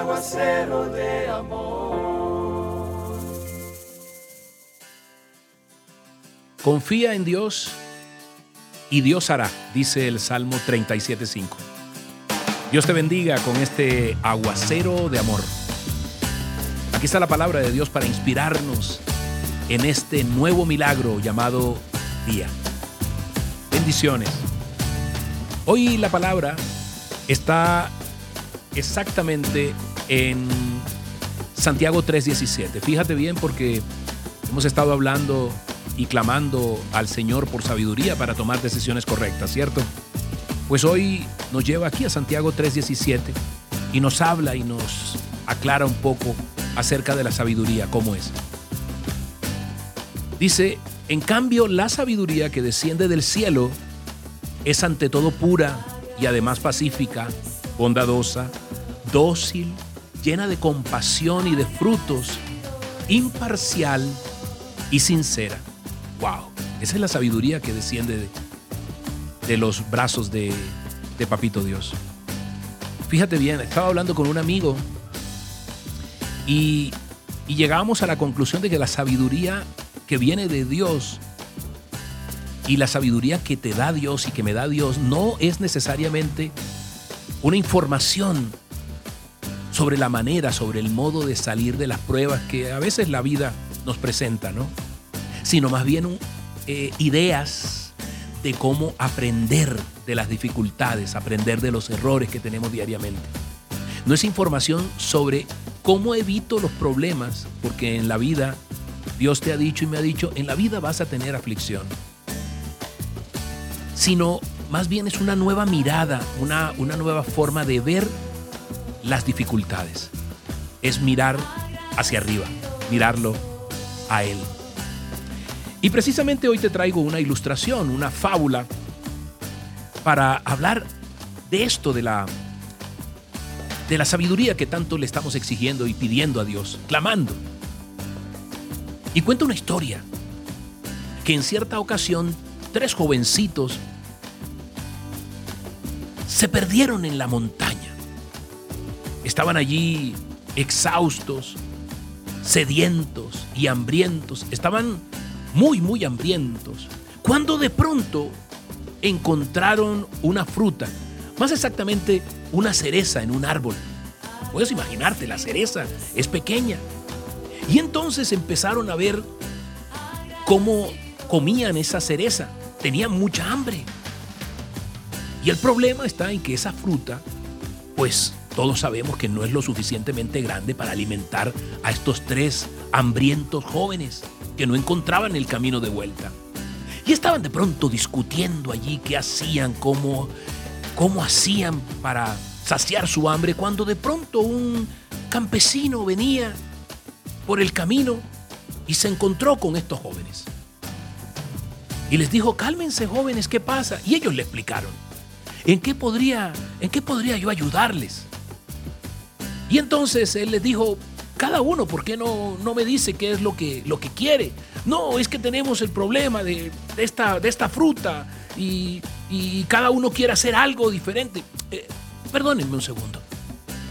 aguacero de amor. Confía en Dios y Dios hará, dice el Salmo 37.5. Dios te bendiga con este aguacero de amor. Aquí está la palabra de Dios para inspirarnos en este nuevo milagro llamado día. Bendiciones. Hoy la palabra está exactamente en Santiago 3:17. Fíjate bien porque hemos estado hablando y clamando al Señor por sabiduría para tomar decisiones correctas, ¿cierto? Pues hoy nos lleva aquí a Santiago 3:17 y nos habla y nos aclara un poco acerca de la sabiduría, cómo es. Dice, en cambio, la sabiduría que desciende del cielo es ante todo pura y además pacífica, bondadosa, dócil, llena de compasión y de frutos, imparcial y sincera. ¡Wow! Esa es la sabiduría que desciende de, los brazos de, de Papito Dios. Fíjate bien, estaba hablando con un amigo y, y llegábamos a la conclusión de que la sabiduría que viene de Dios y la sabiduría que te da Dios y que me da Dios no es necesariamente una información sobre la manera, sobre el modo de salir de las pruebas que a veces la vida nos presenta, ¿no? Sino más bien eh, ideas de cómo aprender de las dificultades, aprender de los errores que tenemos diariamente. No es información sobre cómo evito los problemas, porque en la vida Dios te ha dicho y me ha dicho, en la vida vas a tener aflicción. Sino más bien es una nueva mirada, una, una nueva forma de ver las dificultades. Es mirar hacia arriba, mirarlo a Él. Y precisamente hoy te traigo una ilustración, una fábula, para hablar de esto, de la, de la sabiduría que tanto le estamos exigiendo y pidiendo a Dios, clamando. Y cuenta una historia que en cierta ocasión tres jovencitos se perdieron en la montaña. Estaban allí exhaustos, sedientos y hambrientos. Estaban muy, muy hambrientos. Cuando de pronto encontraron una fruta, más exactamente una cereza en un árbol. Puedes imaginarte, la cereza es pequeña. Y entonces empezaron a ver cómo comían esa cereza. Tenían mucha hambre. Y el problema está en que esa fruta, pues todos sabemos que no es lo suficientemente grande para alimentar a estos tres hambrientos jóvenes que no encontraban el camino de vuelta. Y estaban de pronto discutiendo allí qué hacían, cómo, cómo hacían para saciar su hambre, cuando de pronto un campesino venía por el camino y se encontró con estos jóvenes. Y les dijo, cálmense jóvenes, ¿qué pasa? Y ellos le explicaron. ¿En qué podría, en qué podría yo ayudarles? Y entonces él les dijo, cada uno, ¿por qué no, no me dice qué es lo que, lo que quiere? No, es que tenemos el problema de, esta, de esta fruta y, cada uno quiere hacer algo diferente. Eh, perdónenme un segundo.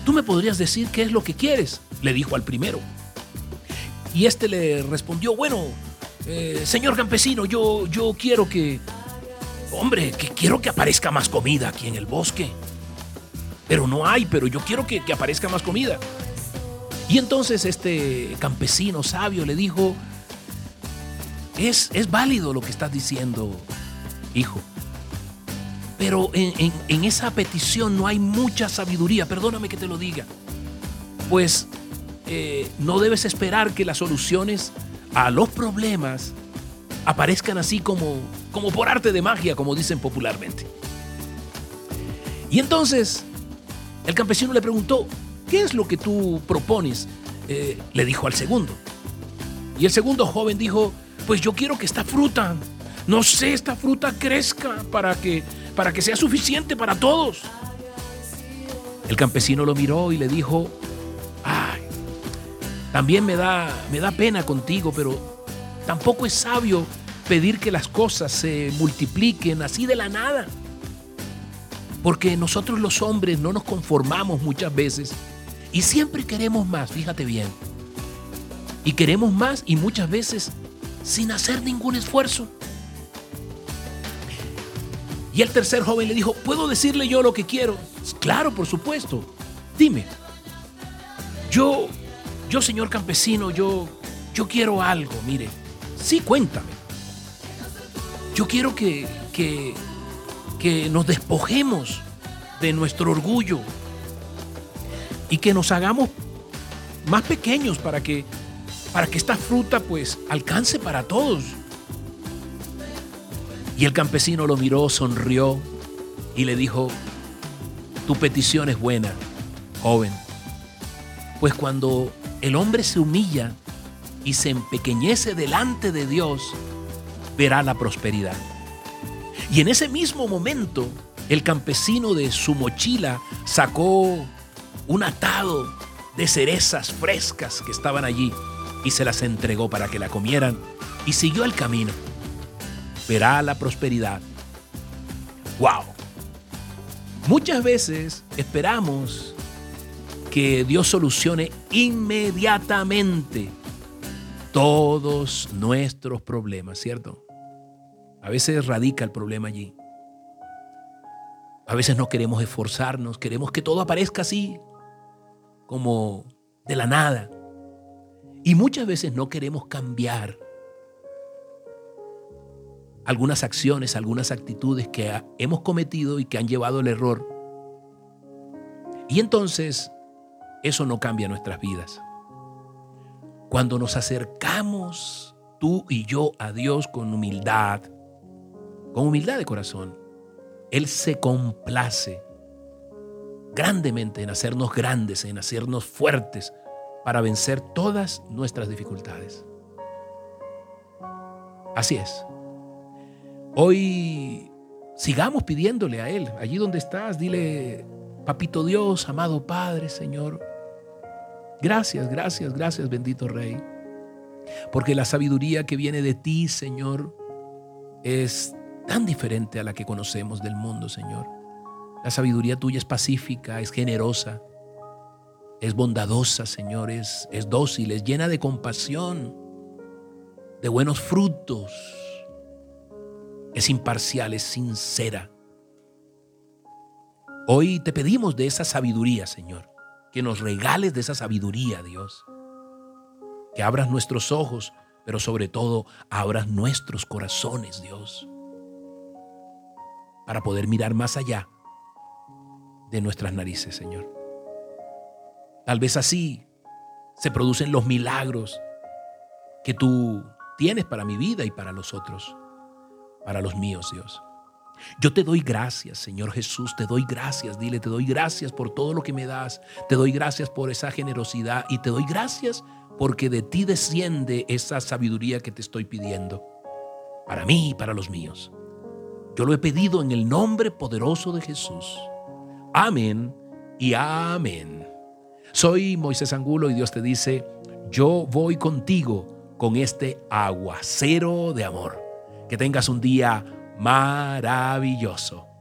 ¿Tú me podrías decir qué es lo que quieres? Le dijo al primero. Y este le respondió, bueno, eh, señor campesino, yo, yo quiero que, hombre, que quiero que aparezca más comida aquí en el bosque. Pero no hay, pero yo quiero que, aparezca más comida. Y entonces este campesino sabio le dijo, es, es válido lo que estás diciendo, hijo. Pero en, esa petición no hay mucha sabiduría, perdóname que te lo diga. Pues eh, no debes esperar que las soluciones a los problemas aparezcan así como, como por arte de magia, como dicen popularmente. Y entonces el campesino le preguntó, ¿qué es lo que tú propones? Eh, le dijo al segundo. Y el segundo joven dijo, pues yo quiero que esta fruta, no sé, esta fruta crezca para que, para que sea suficiente para todos. El campesino lo miró y le dijo, ay, también me da, me da pena contigo, pero Tampoco es sabio pedir que las cosas se multipliquen así de la nada. Porque nosotros los hombres no nos conformamos muchas veces Y siempre queremos más, fíjate bien. Y queremos más y muchas veces sin hacer ningún esfuerzo. Y el tercer joven le dijo, ¿puedo decirle yo lo que quiero? Claro, por supuesto. Dime. Yo, yo señor campesino, yo, yo quiero algo, mire. Sí, cuéntame. Yo quiero que, que, que nos despojemos de nuestro orgullo y que nos hagamos más pequeños para que para que esta fruta pues alcance para todos. Y el campesino lo miró, sonrió y le dijo, tu petición es buena, joven, pues cuando el hombre se humilla y se empequeñece delante de Dios, verá la prosperidad. Y en ese mismo momento, el campesino de su mochila sacó un atado de cerezas frescas que estaban allí y se las entregó para que la comieran y siguió el camino. Verá la prosperidad. ¡Wow! Muchas veces esperamos que Dios solucione inmediatamente todos nuestros problemas, ¿cierto? A veces radica el problema allí. A veces no queremos esforzarnos, queremos que todo aparezca así, como de la nada. Y muchas veces no queremos cambiar algunas acciones, algunas actitudes que hemos cometido y que han llevado al error. Y entonces eso no cambia nuestras vidas. Cuando nos acercamos tú y yo a Dios con humildad, con humildad de corazón, Él se complace grandemente en hacernos grandes, en hacernos fuertes, para vencer todas nuestras dificultades. Así es. Hoy sigamos pidiéndole a Él, allí donde estás, dile, Papito Dios, amado Padre, Señor, gracias, gracias, gracias, bendito Rey, porque la sabiduría que viene de ti, Señor, es tan diferente a la que conocemos del mundo, Señor. La sabiduría tuya es pacífica, es generosa, es bondadosa, Señor, es, dócil, es llena de compasión, de buenos frutos, es imparcial, es sincera. Hoy te pedimos de esa sabiduría, Señor, que nos regales de esa sabiduría, Dios. Que abras nuestros ojos, pero sobre todo abras nuestros corazones, Dios, para poder mirar más allá de nuestras narices, Señor. Tal vez así se producen los milagros que tú tienes para mi vida y para los otros, para los míos, Dios. Yo te doy gracias, Señor Jesús, te doy gracias, dile, te doy gracias por todo lo que me das, te doy gracias por esa generosidad y te doy gracias porque de ti desciende esa sabiduría que te estoy pidiendo, para mí y para los míos. Yo lo he pedido en el nombre poderoso de Jesús. Amén y amén. Soy Moisés Angulo y Dios te dice, yo voy contigo con este aguacero de amor. Que tengas un día maravilloso.